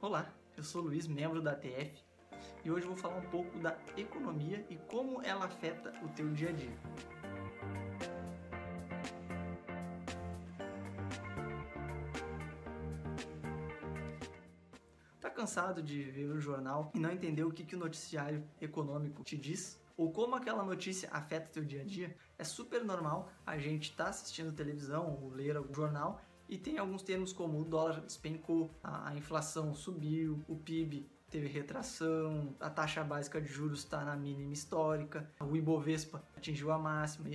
Olá, eu sou Luiz, membro da TF, e hoje vou falar um pouco da economia e como ela afeta o teu dia a dia. Tá cansado de ver o jornal e não entender o que, que o noticiário econômico te diz? Ou como aquela notícia afeta teu dia a dia? É super normal a gente estar tá assistindo televisão ou ler algum jornal e tem alguns termos como o dólar despencou, a, inflação subiu, o PIB teve retração, a taxa básica de juros está na mínima histórica, o Ibovespa atingiu a máxima,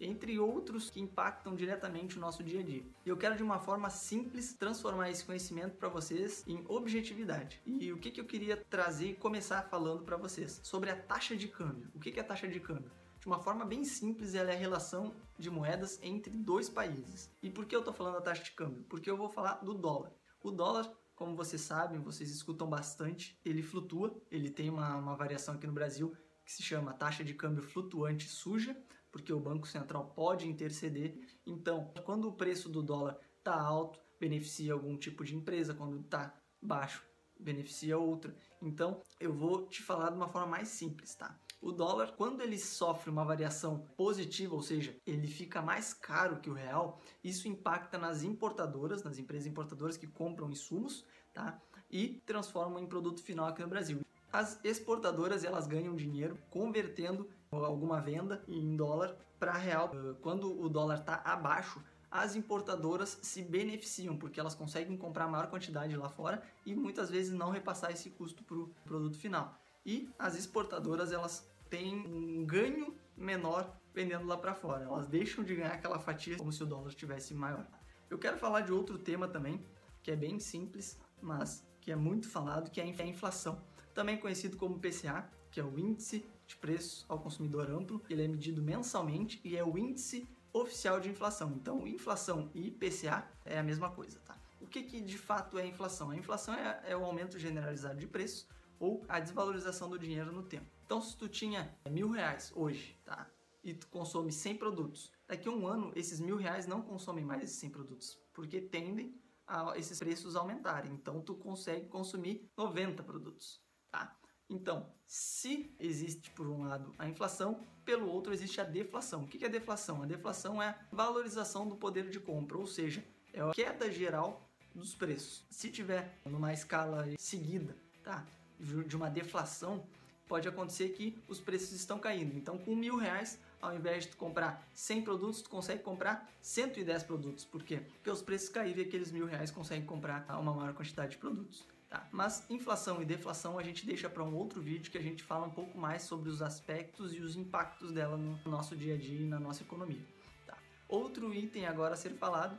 entre outros que impactam diretamente o nosso dia a dia. E eu quero de uma forma simples transformar esse conhecimento para vocês em objetividade. E o que, que eu queria trazer e começar falando para vocês sobre a taxa de câmbio. O que, que é a taxa de câmbio? De uma forma bem simples, ela é a relação de moedas entre dois países. E por que eu estou falando da taxa de câmbio? Porque eu vou falar do dólar. O dólar, como vocês sabem, vocês escutam bastante, ele flutua, ele tem uma, uma variação aqui no Brasil que se chama taxa de câmbio flutuante suja, porque o Banco Central pode interceder. Então, quando o preço do dólar está alto, beneficia algum tipo de empresa, quando está baixo, beneficia outra. Então, eu vou te falar de uma forma mais simples, tá? O dólar, quando ele sofre uma variação positiva, ou seja, ele fica mais caro que o real, isso impacta nas importadoras, nas empresas importadoras que compram insumos, tá? E transformam em produto final aqui no Brasil. As exportadoras elas ganham dinheiro convertendo alguma venda em dólar para real. Quando o dólar está abaixo, as importadoras se beneficiam porque elas conseguem comprar maior quantidade lá fora e muitas vezes não repassar esse custo para o produto final. E as exportadoras elas têm um ganho menor vendendo lá para fora. Elas deixam de ganhar aquela fatia como se o dólar estivesse maior. Eu quero falar de outro tema também, que é bem simples, mas que é muito falado, que é a inflação. Também conhecido como PCA, que é o índice de preço ao consumidor amplo. Ele é medido mensalmente e é o índice oficial de inflação. Então, inflação e IPCA é a mesma coisa, tá? O que, que de fato é inflação? A inflação é, é o aumento generalizado de preços ou a desvalorização do dinheiro no tempo. Então, se tu tinha mil reais hoje, tá? E tu consome 100 produtos, daqui a um ano esses mil reais não consomem mais esses 100 produtos, porque tendem a esses preços aumentarem. Então, tu consegue consumir 90 produtos, tá? Então, se existe por um lado a inflação, pelo outro existe a deflação. O que é deflação? A deflação é a valorização do poder de compra, ou seja, é a queda geral dos preços. Se tiver numa escala seguida, tá? De uma deflação, pode acontecer que os preços estão caindo. Então, com mil reais, ao invés de tu comprar 100 produtos, tu consegue comprar 110 produtos. Por quê? Porque os preços caíram e aqueles mil reais conseguem comprar uma maior quantidade de produtos. Tá? Mas inflação e deflação a gente deixa para um outro vídeo que a gente fala um pouco mais sobre os aspectos e os impactos dela no nosso dia a dia e na nossa economia. Tá? Outro item agora a ser falado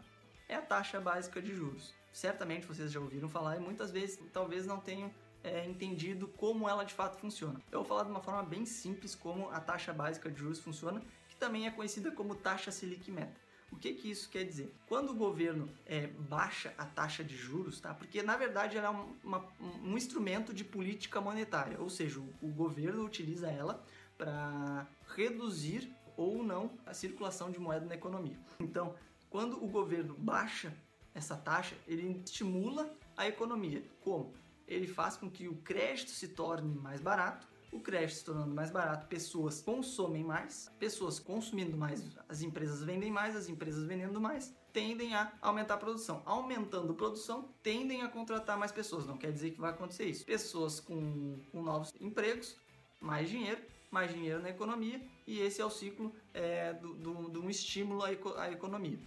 é a taxa básica de juros. Certamente vocês já ouviram falar e muitas vezes talvez não tenham é, entendido como ela de fato funciona. Eu vou falar de uma forma bem simples como a taxa básica de juros funciona, que também é conhecida como taxa Selic Meta. O que, que isso quer dizer? Quando o governo é, baixa a taxa de juros, tá? porque na verdade ela é uma, um instrumento de política monetária, ou seja, o, o governo utiliza ela para reduzir ou não a circulação de moeda na economia. Então, quando o governo baixa essa taxa, ele estimula a economia. Como? Ele faz com que o crédito se torne mais barato. O crédito se tornando mais barato, pessoas consomem mais, pessoas consumindo mais, as empresas vendem mais, as empresas vendendo mais, tendem a aumentar a produção. Aumentando a produção, tendem a contratar mais pessoas. Não quer dizer que vai acontecer isso. Pessoas com, com novos empregos, mais dinheiro, mais dinheiro na economia, e esse é o ciclo é, do um estímulo à, eco, à economia.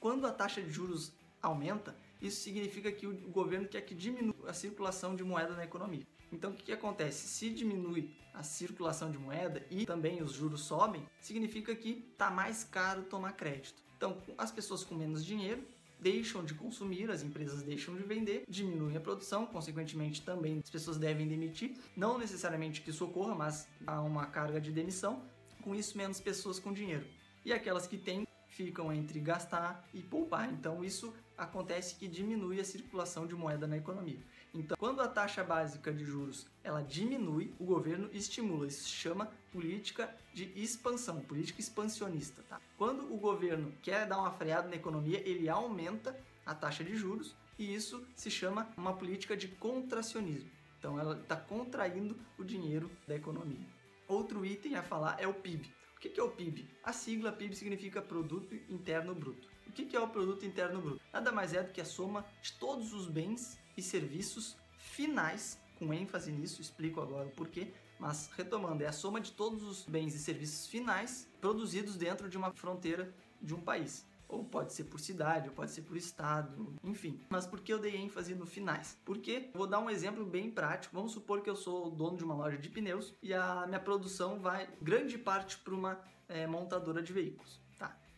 Quando a taxa de juros aumenta, isso significa que o governo quer que diminua a circulação de moeda na economia. Então o que, que, acontece? Se diminui a circulação de moeda e também os juros sobem, significa que está mais caro tomar crédito. Então as pessoas com menos dinheiro deixam de consumir, as empresas deixam de vender, diminuem a produção, consequentemente também as pessoas devem demitir, não necessariamente que isso ocorra, mas há uma carga de demissão, com isso menos pessoas com dinheiro. E aquelas que têm ficam entre gastar e poupar. Então isso acontece que diminui a circulação de moeda na economia. Então, quando a taxa básica de juros ela diminui, o governo estimula. Isso se chama política de expansão, política expansionista. Tá? Quando o governo quer dar uma freada na economia, ele aumenta a taxa de juros e isso se chama uma política de contracionismo. Então ela está contraindo o dinheiro da economia. Outro item a falar é o PIB. O que é o PIB? A sigla PIB significa Produto Interno Bruto. O que é o Produto Interno Bruto? Nada mais é do que a soma de todos os bens e serviços finais, com ênfase nisso, explico agora o porquê, mas retomando, é a soma de todos os bens e serviços finais produzidos dentro de uma fronteira de um país ou pode ser por cidade, ou pode ser por estado, enfim. Mas por que eu dei ênfase no finais? Porque vou dar um exemplo bem prático. Vamos supor que eu sou dono de uma loja de pneus e a minha produção vai grande parte para uma é, montadora de veículos.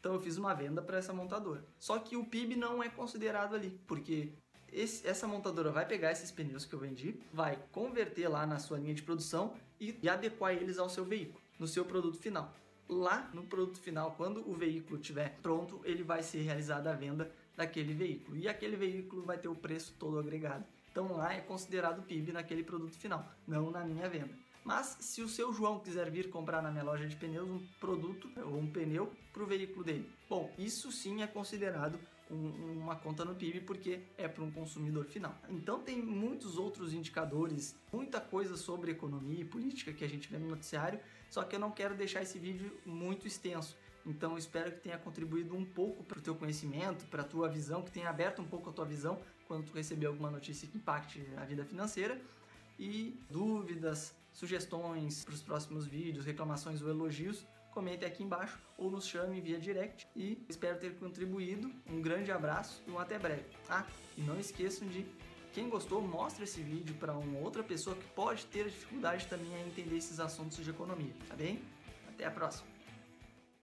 Então eu fiz uma venda para essa montadora. Só que o PIB não é considerado ali, porque esse, essa montadora vai pegar esses pneus que eu vendi, vai converter lá na sua linha de produção e, e adequar eles ao seu veículo, no seu produto final lá no produto final, quando o veículo estiver pronto, ele vai ser realizada a venda daquele veículo. E aquele veículo vai ter o preço todo agregado. Então lá é considerado PIB naquele produto final, não na minha venda. Mas se o seu João quiser vir comprar na minha loja de pneus um produto ou um pneu para o veículo dele, bom, isso sim é considerado um, uma conta no PIB porque é para um consumidor final. Então tem muitos outros indicadores, muita coisa sobre economia e política que a gente vê no noticiário, só que eu não quero deixar esse vídeo muito extenso. Então espero que tenha contribuído um pouco para o teu conhecimento, para a tua visão, que tenha aberto um pouco a tua visão quando tu receber alguma notícia que impacte a vida financeira. E dúvidas, sugestões para os próximos vídeos, reclamações ou elogios, comente aqui embaixo ou nos chame via direct. E espero ter contribuído. Um grande abraço e um até breve. Ah, e não esqueçam de quem gostou, mostra esse vídeo para uma outra pessoa que pode ter dificuldade também a entender esses assuntos de economia, tá bem? Até a próxima!